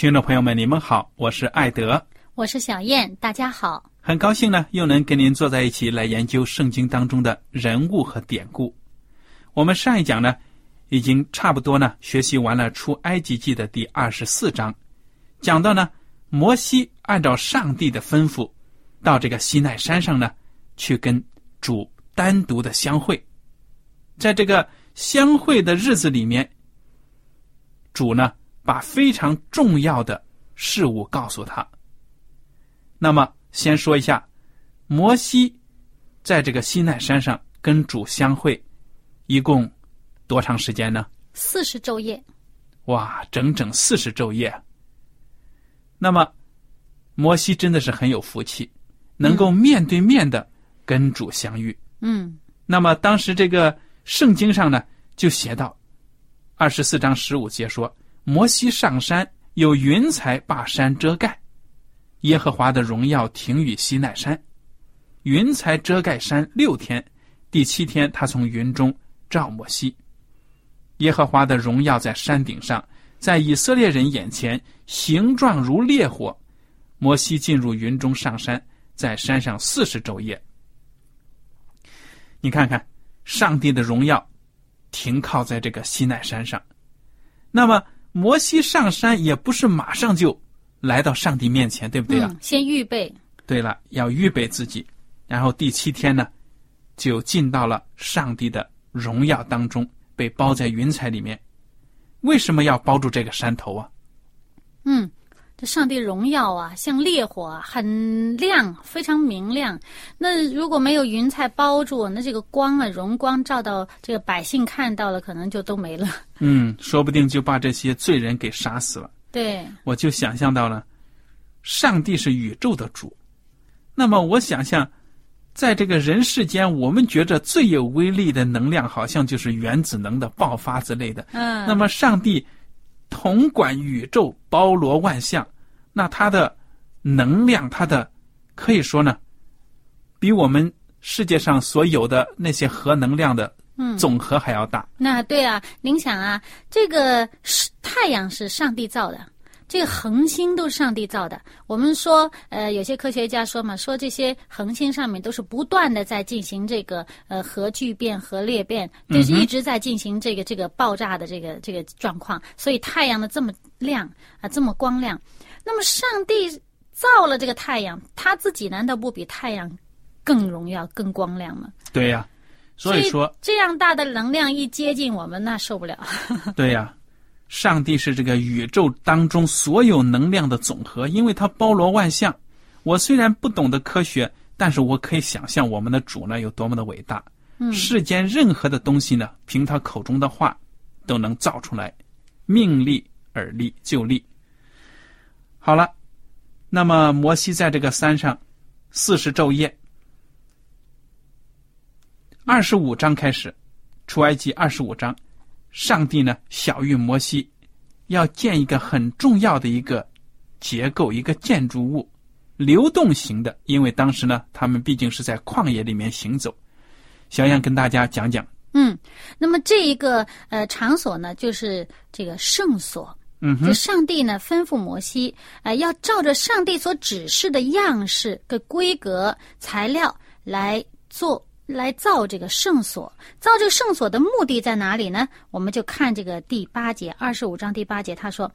听众朋友们，你们好，我是艾德，我是小燕，大家好。很高兴呢，又能跟您坐在一起来研究圣经当中的人物和典故。我们上一讲呢，已经差不多呢学习完了出埃及记的第二十四章，讲到呢，摩西按照上帝的吩咐，到这个西奈山上呢，去跟主单独的相会。在这个相会的日子里面，主呢。把非常重要的事物告诉他。那么，先说一下，摩西在这个西奈山上跟主相会，一共多长时间呢？四十昼夜。哇，整整四十昼夜。那么，摩西真的是很有福气，能够面对面的跟主相遇。嗯。那么，当时这个圣经上呢，就写到二十四章十五节说。摩西上山，有云彩把山遮盖。耶和华的荣耀停于西奈山，云彩遮盖山六天。第七天，他从云中照摩西。耶和华的荣耀在山顶上，在以色列人眼前，形状如烈火。摩西进入云中上山，在山上四十昼夜。你看看，上帝的荣耀停靠在这个西奈山上，那么。摩西上山也不是马上就来到上帝面前，对不对啊？先预备。对了，要预备自己，然后第七天呢，就进到了上帝的荣耀当中，被包在云彩里面。为什么要包住这个山头啊？嗯。这上帝荣耀啊，像烈火，啊很亮，非常明亮。那如果没有云彩包住，那这个光啊，荣光照到这个百姓看到了，可能就都没了。嗯，说不定就把这些罪人给杀死了。对，我就想象到了，上帝是宇宙的主。那么我想象，在这个人世间，我们觉着最有威力的能量，好像就是原子能的爆发之类的。嗯。那么上帝。统管宇宙，包罗万象，那它的能量，它的可以说呢，比我们世界上所有的那些核能量的总和还要大。那对啊，您想啊，这个是太阳是上帝造的。这个恒星都是上帝造的。我们说，呃，有些科学家说嘛，说这些恒星上面都是不断的在进行这个呃核聚变、核裂变，就是一直在进行这个这个爆炸的这个这个状况。所以太阳的这么亮啊，这么光亮。那么上帝造了这个太阳，他自己难道不比太阳更荣耀、更光亮吗？对呀，所以说这样大的能量一接近我们，那受不了。对呀。上帝是这个宇宙当中所有能量的总和，因为它包罗万象。我虽然不懂得科学，但是我可以想象我们的主呢有多么的伟大。嗯，世间任何的东西呢，凭他口中的话都能造出来，命立而立就立。好了，那么摩西在这个山上四十昼夜，二十五章开始出埃及二十五章，上帝呢小谕摩西，要建一个很重要的一个结构，一个建筑物，流动型的，因为当时呢他们毕竟是在旷野里面行走。小杨跟大家讲讲，嗯，那么这一个呃场所呢，就是这个圣所。嗯哼，上帝呢吩咐摩西，呃，要照着上帝所指示的样式、跟规格、材料来做，来造这个圣所。造这个圣所的目的在哪里呢？我们就看这个第八节，二十五章第八节，他说：“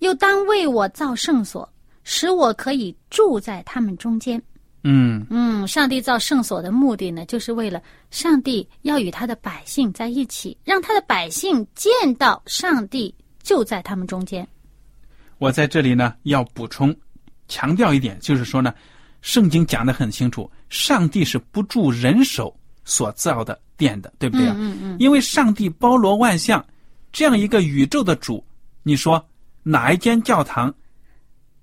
又当为我造圣所，使我可以住在他们中间。”嗯嗯，上帝造圣所的目的呢，就是为了上帝要与他的百姓在一起，让他的百姓见到上帝就在他们中间。我在这里呢要补充强调一点，就是说呢，圣经讲得很清楚，上帝是不住人手所造的殿的，对不对啊？嗯嗯因为上帝包罗万象，这样一个宇宙的主，你说哪一间教堂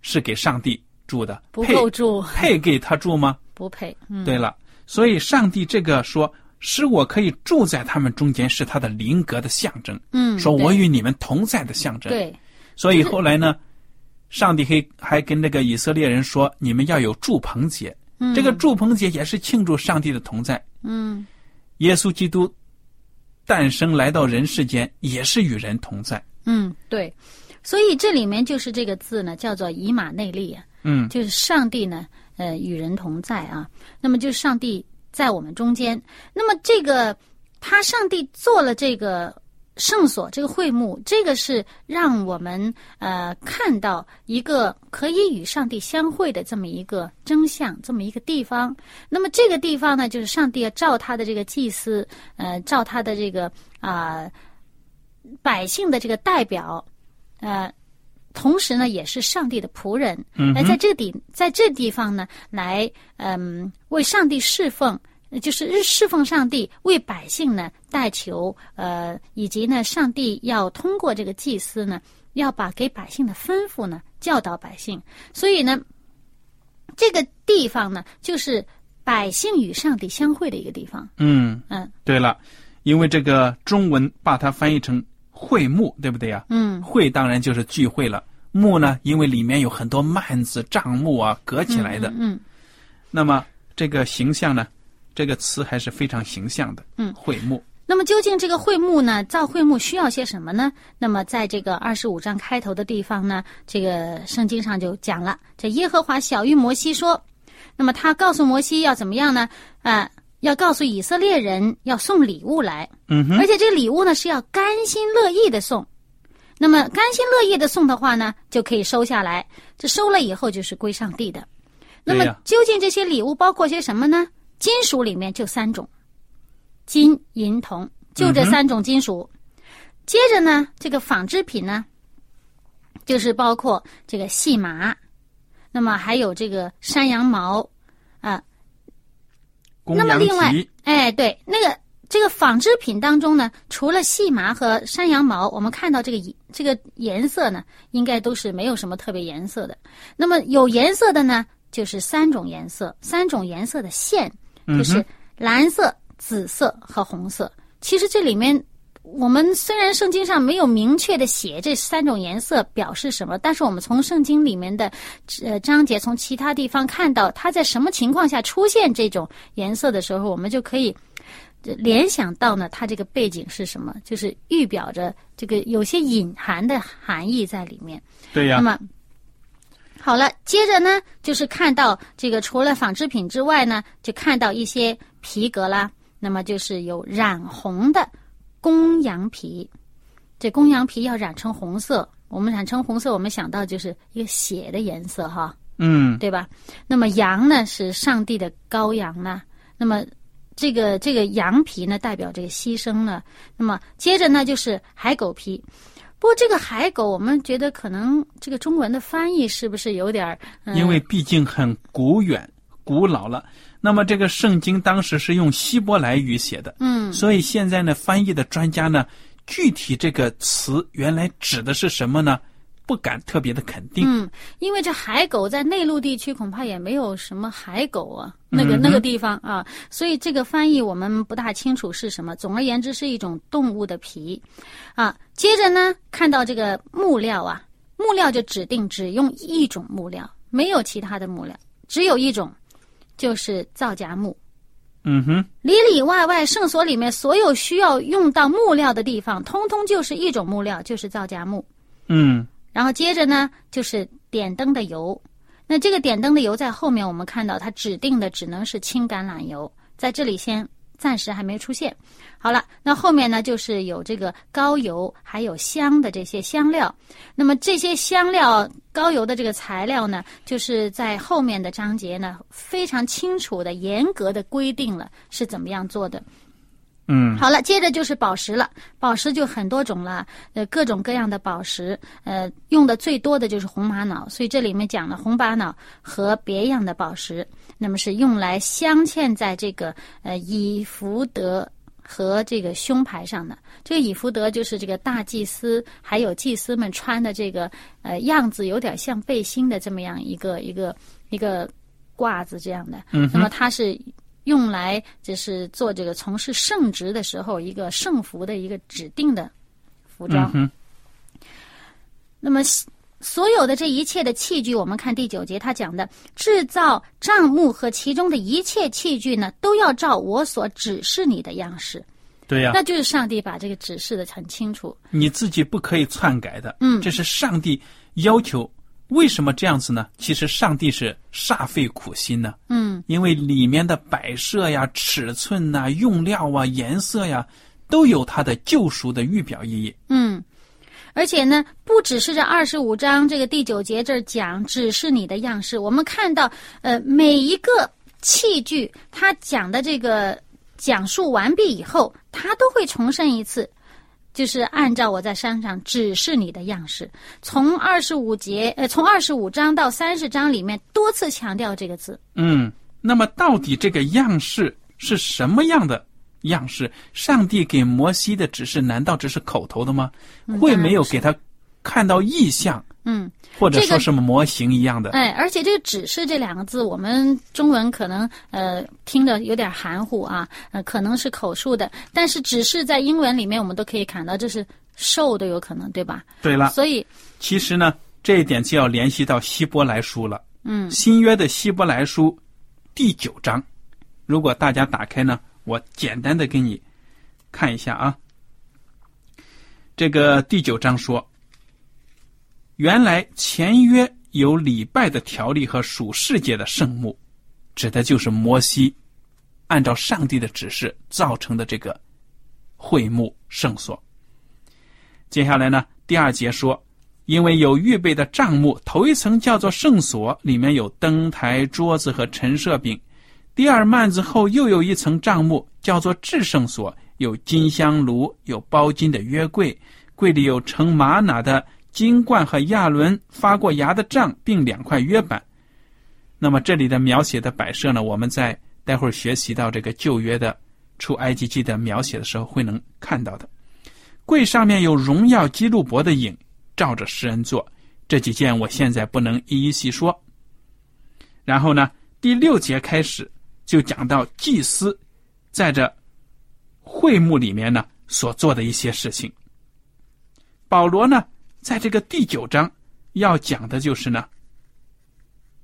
是给上帝住的？不配够住，配给他住吗？不配。嗯，对了，所以上帝这个说使我可以住在他们中间，是他的灵格的象征，嗯，说我与你们同在的象征。对，所以后来呢，上帝还还跟那个以色列人说，你们要有祝棚节。嗯这个祝棚节也是庆祝上帝的同在。嗯耶稣基督诞生来到人世间，也是与人同在。嗯对，所以这里面就是这个字呢，叫做以马内利啊，嗯就是上帝呢，呃，与人同在啊。那么就是上帝在我们中间。那么这个他上帝做了这个圣所，这个会幕，这个是让我们呃看到一个可以与上帝相会的这么一个真相，这么一个地方。那么这个地方呢，就是上帝要照他的这个祭司，呃，照他的这个啊、百姓的这个代表，呃。同时呢，也是上帝的仆人，嗯来在这地在这地方呢，来嗯为上帝侍奉，呃就是侍奉上帝，为百姓呢代求，呃，以及呢，上帝要通过这个祭司呢，要把给百姓的吩咐呢教导百姓，所以呢，这个地方呢，就是百姓与上帝相会的一个地方。嗯，嗯对了，因为这个中文把它翻译成会幕，对不对呀、嗯会当然就是聚会了，幕呢，因为里面有很多幔子、帐幕啊隔起来的。嗯那么这个形象呢，这个词还是非常形象的。嗯会幕。那么究竟这个会幕呢，造会幕需要些什么呢？那么在这个二十五章开头的地方呢，这个圣经上就讲了，这耶和华小玉摩西说，那么他告诉摩西要怎么样呢？啊、要告诉以色列人要送礼物来，嗯哼，而且这个礼物呢是要甘心乐意的送。那么甘心乐意的送的话呢，就可以收下来。这收了以后就是归上帝的。那么究竟这些礼物包括些什么呢？金属里面就三种，金、银、铜，就这三种金属。接着呢，这个纺织品呢，就是包括这个细麻，那么还有这个山羊毛，啊、那么另外皮，哎，对，那个这个纺织品当中呢，除了细麻和山羊毛，我们看到这个这个颜色呢，应该都是没有什么特别颜色的。那么有颜色的呢，就是三种颜色，三种颜色的线，就是蓝色、紫色和红色。其实这里面。我们虽然圣经上没有明确的写这三种颜色表示什么，但是我们从圣经里面的呃章节，从其他地方看到它在什么情况下出现这种颜色的时候，我们就可以呃联想到呢，它这个背景是什么，就是预表着这个有些隐含的含义在里面。对呀、那么，好了，接着呢，就是看到这个除了纺织品之外呢，就看到一些皮革啦，那么就是有染红的公羊皮，这公羊皮要染成红色，我们染成红色，我们想到就是一个血的颜色哈，嗯，对吧？那么羊呢是上帝的羔羊呢，那么这个这个羊皮呢代表这个牺牲呢，那么接着呢就是海狗皮。不过这个海狗，我们觉得可能这个中文的翻译是不是有点儿？嗯、因为毕竟很古远、古老了。那么这个圣经当时是用希伯来语写的，嗯所以现在呢，翻译的专家呢，具体这个词原来指的是什么呢？不敢特别的肯定。嗯，因为这海狗在内陆地区恐怕也没有什么海狗啊，那个那个地方啊，所以这个翻译我们不大清楚是什么。总而言之，是一种动物的皮，啊。接着呢，看到这个木料啊，木料就指定只用一种木料，没有其他的木料，只有一种，就是皂荚木。嗯哼，里里外外圣所里面所有需要用到木料的地方，通通就是一种木料，就是皂荚木。嗯，然后接着呢，就是点灯的油。那这个点灯的油在后面我们看到，它指定的只能是青橄榄油，在这里先暂时还没出现。好了，那后面呢就是有这个高油，还有香的这些香料。那么这些香料、高油的这个材料呢，就是在后面的章节呢非常清楚的、严格的规定了是怎么样做的。嗯，好了，接着就是宝石了。宝石就很多种了，呃，各种各样的宝石，呃，用的最多的就是红玛瑙。所以这里面讲了红玛瑙和别样的宝石，那么是用来镶嵌在这个呃以福德。和这个胸牌上的这个以福德就是这个大祭司还有祭司们穿的这个呃样子有点像背心的这么样一个一个一个褂子这样的，那么它是用来就是做这个从事圣职的时候一个圣服的一个指定的服装。那么。所有的这一切的器具，我们看第九节，他讲的制造帐幕和其中的一切器具呢，都要照我所指示你的样式。对呀，那就是上帝把这个指示的很清楚，你自己不可以篡改的。嗯，这是上帝要求。为什么这样子呢？其实上帝是煞费苦心呢。嗯，因为里面的摆设呀、尺寸呐、用料啊、颜色呀，都有它的救赎的预表意义。嗯。而且呢，不只是这二十五章这个第九节这儿讲，只是你的样式。我们看到，呃，每一个器具，它讲的这个讲述完毕以后，它都会重申一次，就是按照我在山上指示你的样式。从二十五节，呃，从二十五章到三十章里面，多次强调这个字。嗯，那么到底这个样式是什么样的？样式，上帝给摩西的指示难道只是口头的吗？会没有给他看到意象？嗯，或者说什么模型一样的？哎，而且这个“指示”这两个字，我们中文可能呃听着有点含糊啊，呃，可能是口述的。但是“指示”在英文里面，我们都可以看到，这是受都有可能，对吧？对了，所以其实呢，这一点就要联系到希伯来书了。嗯，新约的希伯来书第九章，如果大家打开呢？我简单的给你看一下啊，这个第九章说，原来前约有礼拜的条例和属世界的圣幕，指的就是摩西按照上帝的指示造成的这个会幕圣所。接下来呢，第二节说，因为有预备的帐幕，头一层叫做圣所，里面有灯台、桌子和陈设饼。第二幔子后又有一层帐幕，叫做至圣所，有金香炉，有包金的约柜，柜里有盛玛瑙的金冠和亚伦发过芽的杖，并两块约板。那么这里的描写的摆设呢？我们在待会儿学习到这个旧约的出埃及记的描写的时候，会能看到的。柜上面有荣耀基路伯的影，照着诗人做。这几件我现在不能一一细说。然后呢，第六节开始。就讲到祭司在这会幕里面呢所做的一些事情。保罗呢，在这个第九章要讲的就是呢，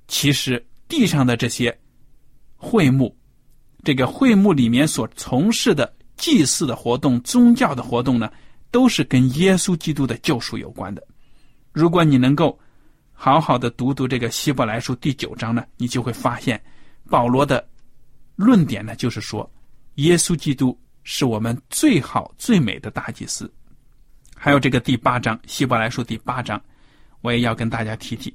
其实地上的这些会幕，这个会幕里面所从事的祭祀的活动、宗教的活动呢，都是跟耶稣基督的救赎有关的。如果你能够好好的读读这个希伯来书第九章呢，你就会发现保罗的。论点呢，就是说，耶稣基督是我们最好最美的大祭司。还有这个第八章，希伯来书第八章，我也要跟大家提提。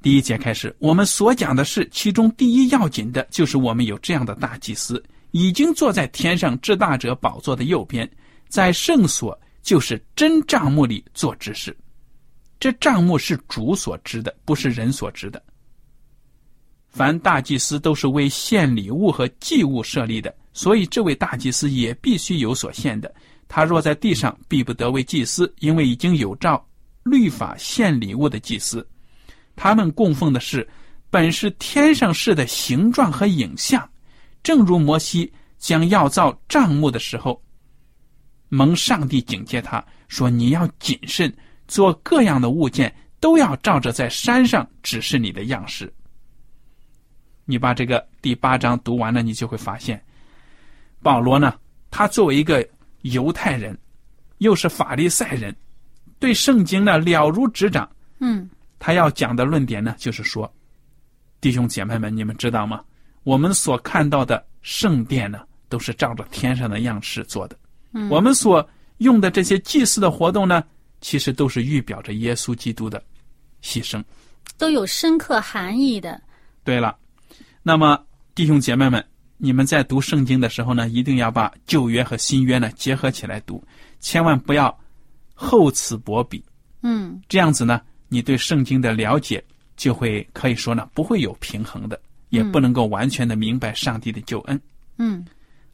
第一节开始，我们所讲的是其中第一要紧的，就是我们有这样的大祭司，已经坐在天上至大者宝座的右边，在圣所，就是真帐幕里做执事。这帐幕是主所知的，不是人所知的。凡大祭司都是为献礼物和祭物设立的，所以这位大祭司也必须有所献的。他若在地上，必不得为祭司，因为已经有照律法献礼物的祭司，他们供奉的是本是天上事的形状和影像，正如摩西将要造帐幕的时候，蒙上帝警戒他说：“你要谨慎，做各样的物件都要照着在山上指示你的样式。”你把这个第八章读完了，你就会发现，保罗呢，他作为一个犹太人，又是法利赛人。对圣经呢了如指掌，嗯，他要讲的论点呢，就是说，弟兄姐妹们，你们知道吗？我们所看到的圣殿呢，都是照着天上的样式做的。嗯，我们所用的这些祭祀的活动呢，其实都是预表着耶稣基督的牺牲，都有深刻含义的。对了，那么弟兄姐妹们，你们在读圣经的时候呢，一定要把旧约和新约呢结合起来读，千万不要。厚此薄彼，嗯，这样子呢，你对圣经的了解就会可以说呢，不会有平衡的，也不能够完全的明白上帝的救恩。嗯，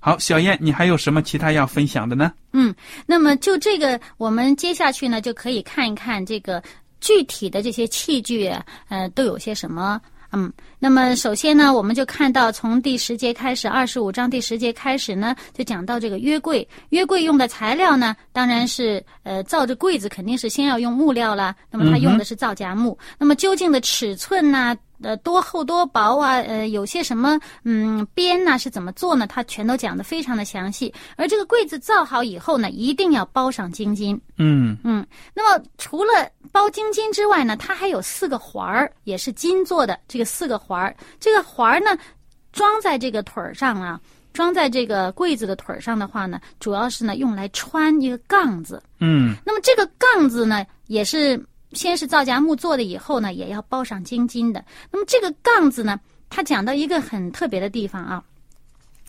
好，小燕，你还有什么其他要分享的呢？嗯，那么就这个，我们接下去呢，就可以看一看这个具体的这些器具，呃，都有些什么。嗯，那么首先呢，我们就看到从第十节开始，二十五章第十节开始呢，就讲到这个约柜。约柜用的材料呢，当然是呃造这柜子肯定是先要用木料啦。那么它用的是皂荚木。那么究竟的尺寸呢？呃，多厚多薄啊？呃，有些什么嗯边呢？是怎么做呢？它全都讲的非常的详细。而这个柜子造好以后呢，一定要包上金金。嗯嗯。那么除了包金金之外呢，它还有四个环儿，也是金做的。这个四个环儿，这个环儿呢，装在这个腿儿上啊，装在这个柜子的腿儿上的话呢，主要是呢用来穿一个杠子。嗯。那么这个杠子呢，也是。先是皂荚木做的，以后呢也要包上金金的。那么这个杠子呢，它讲到一个很特别的地方啊。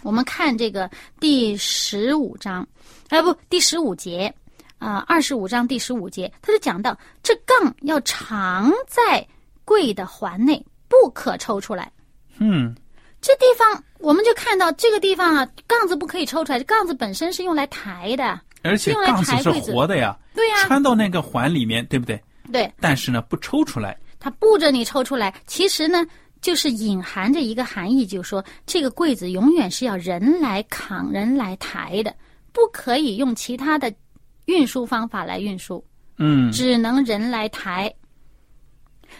我们看这个第十五章，哎不，第十五节啊，二十五章第十五节，他就讲到这杠要藏在柜的环内，不可抽出来。嗯，这地方我们就看到这个地方啊，杠子不可以抽出来，杠子本身是用来抬的，而且杠子是活的呀，对呀，穿到那个环里面，对不对？对，但是呢，不抽出来。他不着你抽出来，其实呢，就是隐含着一个含义，就是说这个柜子永远是要人来扛、人来抬的，不可以用其他的运输方法来运输。嗯，只能人来抬。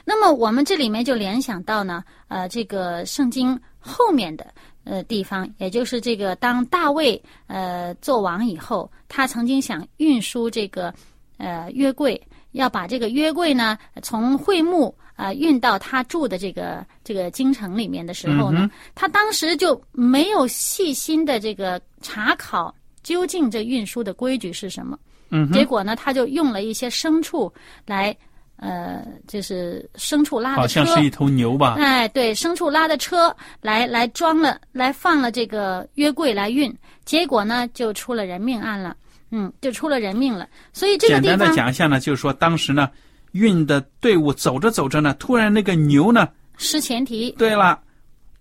那么我们这里面就联想到呢，呃，这个圣经后面的呃地方，也就是这个当大卫呃做王以后，他曾经想运输这个呃约柜。要把这个约柜呢，从会幕啊运到他住的这个这个京城里面的时候呢，他当时就没有细心的这个查考究竟这运输的规矩是什么。嗯，结果呢，他就用了一些牲畜来，呃，就是牲畜拉的车，好像是一头牛吧？哎，对，牲畜拉的车来来装了，来放了这个约柜来运，结果呢，就出了人命案了。嗯，就出了人命了。所以这个简单的讲一下呢，就是说当时呢，运的队伍走着走着呢，突然那个牛呢失前蹄。对了，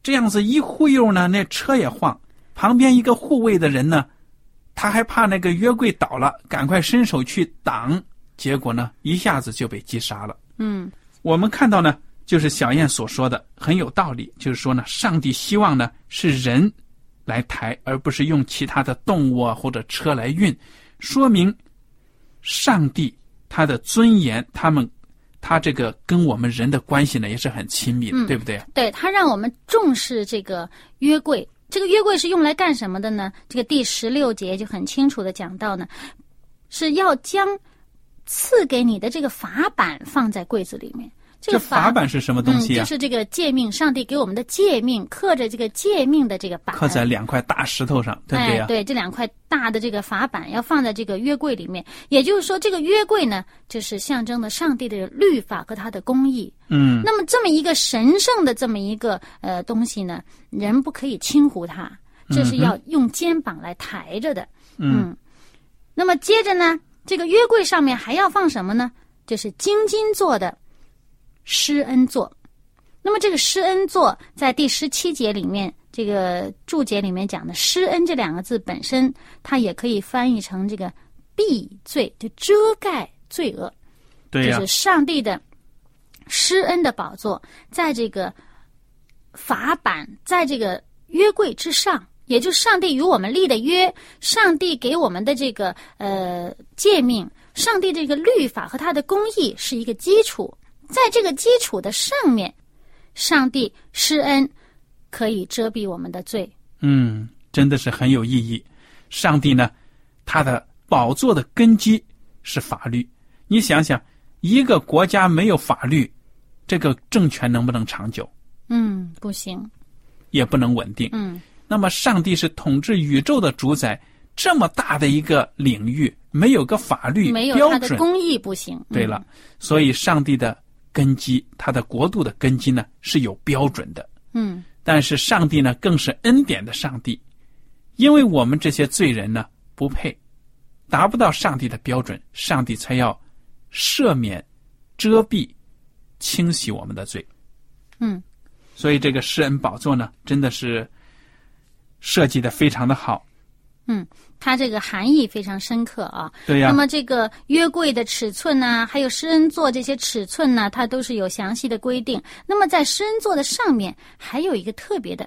这样子一忽悠呢，那车也晃。旁边一个护卫的人呢，他还怕那个约柜倒了，赶快伸手去挡，结果呢，一下子就被击杀了。嗯，我们看到呢，就是小燕所说的很有道理，就是说呢，上帝希望呢是人来抬，而不是用其他的动物啊或者车来运。说明，上帝他的尊严，他们他这个跟我们人的关系呢也是很亲密的，对不对？对他让我们重视这个约柜，这个约柜是用来干什么的呢？这个第十六节就很清楚的讲到呢，是要将赐给你的这个法板放在柜子里面。这个法版是什么东西啊？就是这个诫命，上帝给我们的诫命，刻着这个诫命的这个板，刻在两块大石头上，对不对呀？对，这两块大的这个法板要放在这个约柜里面。也就是说，这个约柜呢，就是象征的上帝的律法和他的公义。嗯。那么，这么一个神圣的这么一个呃东西呢，人不可以轻忽它，这是要用肩膀来抬着的。嗯。那么接着呢，这个约柜上面还要放什么呢？就是金金做的。施恩座，那么这个施恩座在第十七节里面，这个注解里面讲的“施恩”这两个字本身，它也可以翻译成这个避罪，就遮盖罪恶。对呀。就是上帝的施恩的宝座，在这个法版，在这个约柜之上，也就是上帝与我们立的约，上帝给我们的这个呃诫命，上帝这个律法和他的公义是一个基础，在这个基础的上面，上帝施恩可以遮蔽我们的罪。嗯，真的是很有意义。上帝呢，他的宝座的根基是法律。你想想，一个国家没有法律，这个政权能不能长久？嗯，不行。也不能稳定。嗯那么，上帝是统治宇宙的主宰，这么大的一个领域，没有个法律没有标准，他的公义不行。嗯对了，所以上帝的根基，他的国度的根基呢是有标准的。嗯但是上帝呢，更是恩典的上帝，因为我们这些罪人呢不配，达不到上帝的标准，上帝才要赦免、遮蔽、清洗我们的罪。嗯所以这个施恩宝座呢，真的是设计的非常的好。嗯，它这个含义非常深刻啊。对呀、那么这个约柜的尺寸呢、还有施恩座这些尺寸呢，它都是有详细的规定。那么在施恩座的上面还有一个特别的，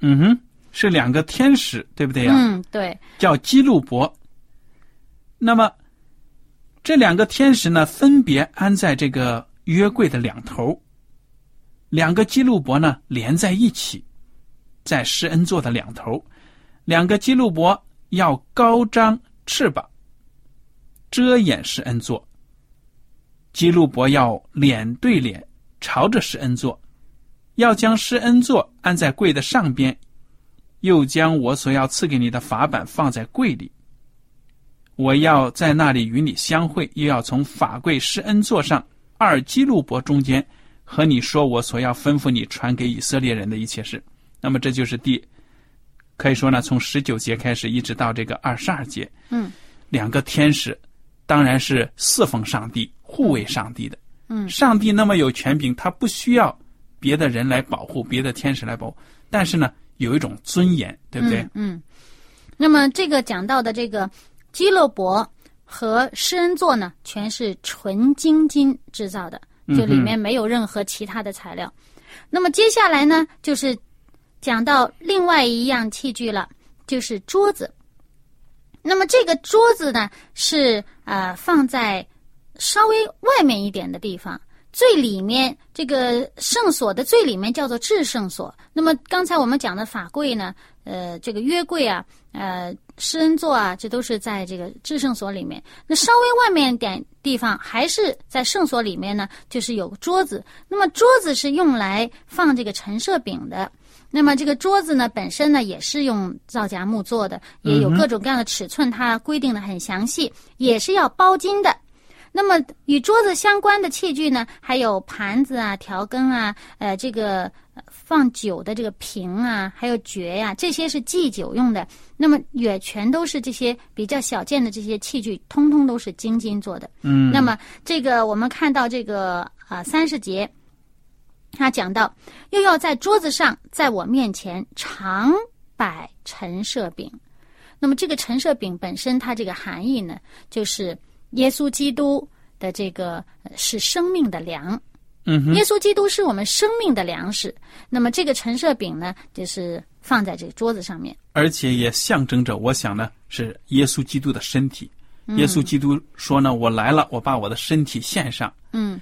嗯哼，是两个天使，对不对呀、嗯，对，叫基路伯。那么这两个天使呢，分别安在这个约柜的两头，两个基路伯呢连在一起，在施恩座的两头，两个基路伯要高张翅膀，遮掩施恩座。基路伯要脸对脸朝着施恩座，要将施恩座安在柜的上边，又将我所要赐给你的法版放在柜里。我要在那里与你相会，又要从法柜施恩座上二基路伯中间和你说我所要吩咐你传给以色列人的一切事。那么这就是第，可以说呢，从十九节开始一直到这个二十二节，嗯两个天使当然是侍奉上帝、护卫上帝的。嗯上帝那么有权柄，他不需要别的人来保护，别的天使来保护，但是呢，有一种尊严，对不对？嗯？嗯。那么这个讲到的这个基洛伯和施恩座呢，全是纯金金制造的，就里面没有任何其他的材料。那么接下来呢，就是讲到另外一样器具了，就是桌子。那么这个桌子呢，是呃放在稍微外面一点的地方，最里面这个圣所的最里面叫做至圣所。那么刚才我们讲的法柜呢，呃，这个约柜啊，呃，施恩座啊，这都是在这个至圣所里面。那稍微外面一点地方，还是在圣所里面呢，就是有桌子。那么桌子是用来放这个陈设饼的。那么这个桌子呢，本身呢也是用皂荚木做的，也有各种各样的尺寸，它规定的很详细，也是要包金的。那么与桌子相关的器具呢，还有盘子啊、调羹啊，呃，这个呃放酒的这个瓶啊，还有爵呀、这些是祭酒用的。那么也全都是这些比较小件的这些器具，通通都是金金做的。嗯，那么这个我们看到这个啊三十节，他讲到又要在桌子上，在我面前常摆陈设饼。那么这个陈设饼本身它这个含义呢，就是耶稣基督的这个呃是生命的粮。嗯哼，耶稣基督是我们生命的粮食。那么这个陈设饼呢，就是放在这个桌子上面。而且也象征着，我想呢，是耶稣基督的身体。嗯耶稣基督说呢：“我来了，我把我的身体献上。嗯，”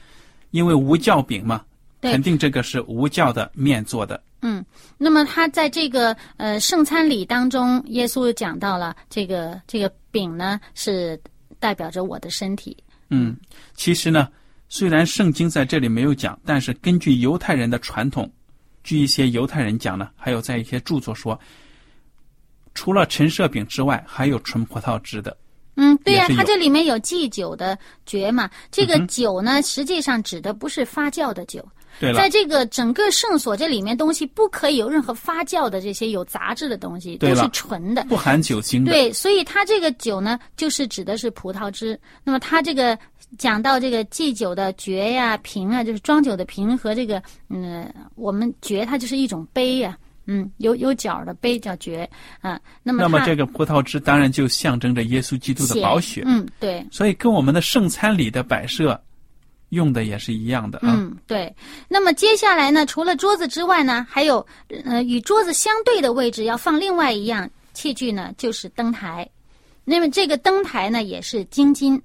因为无酵饼嘛，对肯定这个是无酵的面做的。嗯，那么他在这个呃圣餐礼当中，耶稣讲到了这个这个饼呢是代表着我的身体。嗯，其实呢，虽然圣经在这里没有讲，但是根据犹太人的传统，据一些犹太人讲呢，还有在一些著作说，除了陈设饼之外，还有纯葡萄汁的。嗯，对呀、它这里面有祭酒的爵嘛。这个酒呢，实际上指的不是发酵的酒，对了在，这个整个圣所这里面东西不可以有任何发酵的这些有杂质的东西，都是纯的。不含酒精的。对，所以它这个酒呢，就是指的是葡萄汁。那么它这个讲到这个祭酒的爵呀、瓶啊，就是装酒的瓶和这个嗯，我们爵它就是一种杯呀、嗯，有有角的杯叫爵啊。那么那么这个葡萄汁当然就象征着耶稣基督的血宝血。嗯，对，所以跟我们的圣餐礼的摆设用的也是一样的啊。嗯，对。那么接下来呢，除了桌子之外呢，还有呃与桌子相对的位置要放另外一样器具呢，就是灯台。那么这个灯台呢，也是金金。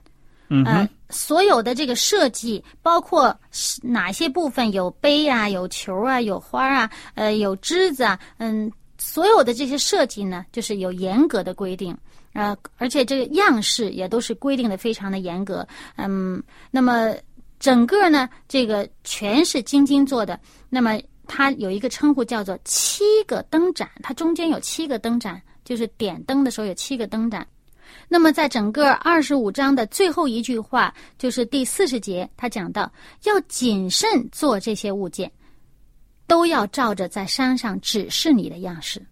嗯呃，所有的这个设计，包括是哪些部分有杯啊、有球啊、有花啊、呃、有枝子啊，嗯，所有的这些设计呢，就是有严格的规定。呃，而且这个样式也都是规定的非常的严格。嗯，那么整个呢，这个全是金金做的。那么它有一个称呼叫做七个灯盏，它中间有七个灯盏，就是点灯的时候有七个灯盏。那么，在整个二十五章的最后一句话，就是第四十节，他讲到要谨慎做这些物件，都要照着在山上指示你的样式。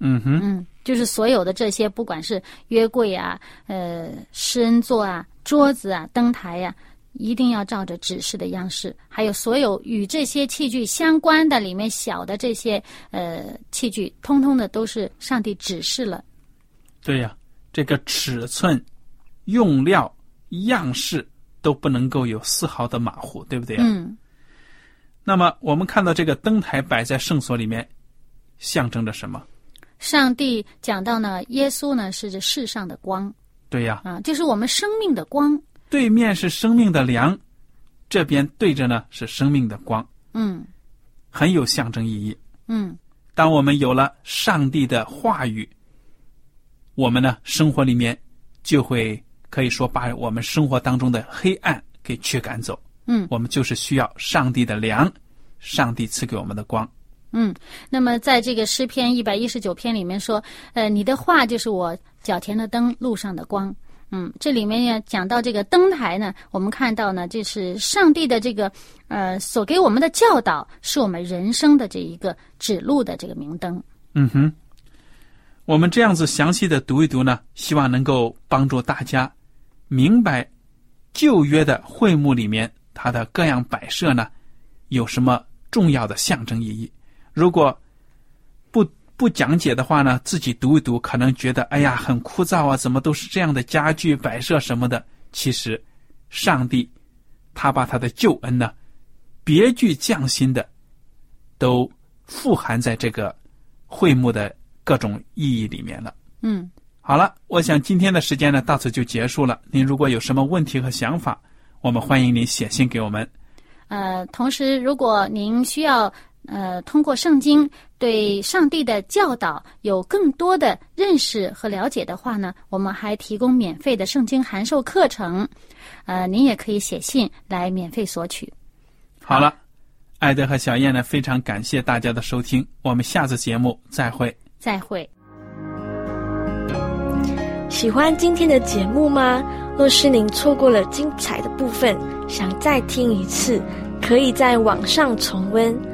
嗯哼，嗯，就是所有的这些，不管是约柜啊、呃施恩座啊、桌子啊、灯台呀、一定要照着指示的样式。还有所有与这些器具相关的，里面小的这些呃器具，通通的都是上帝指示了。对呀、这个尺寸、用料、样式都不能够有丝毫的马虎，对不对呀、嗯那么我们看到这个灯台摆在圣所里面，象征着什么？上帝讲到呢，耶稣呢是这世上的光对呀、啊，就是我们生命的光。对面是生命的粮，这边对着呢是生命的光，嗯很有象征意义。嗯当我们有了上帝的话语，我们呢生活里面就会可以说把我们生活当中的黑暗给驱赶走。嗯我们就是需要上帝的粮，上帝赐给我们的光。嗯。那么在这个诗篇一百一十九篇里面说，呃，你的话就是我脚前的灯，路上的光。嗯，这里面呢讲到这个灯台呢，我们看到呢，这是上帝的这个呃所给我们的教导，是我们人生的这一个指路的这个明灯。嗯哼，我们这样子详细的读一读呢，希望能够帮助大家明白旧约的会幕里面它的各样摆设呢有什么重要的象征意义。如果不讲解的话呢，自己读一读，可能觉得哎呀很枯燥啊，怎么都是这样的家具摆设什么的。其实，上帝他把他的救恩呢，别具匠心的，都富含在这个会幕的各种意义里面了。嗯好了，我想今天的时间呢到此就结束了。您如果有什么问题和想法，我们欢迎您写信给我们。呃，同时，如果您需要呃通过圣经对上帝的教导有更多的认识和了解的话呢，我们还提供免费的圣经函授课程，呃，您也可以写信来免费索取。好了，艾德和小燕呢非常感谢大家的收听，我们下次节目再会。再会。喜欢今天的节目吗？若是您错过了精彩的部分，想再听一次，可以在网上重温。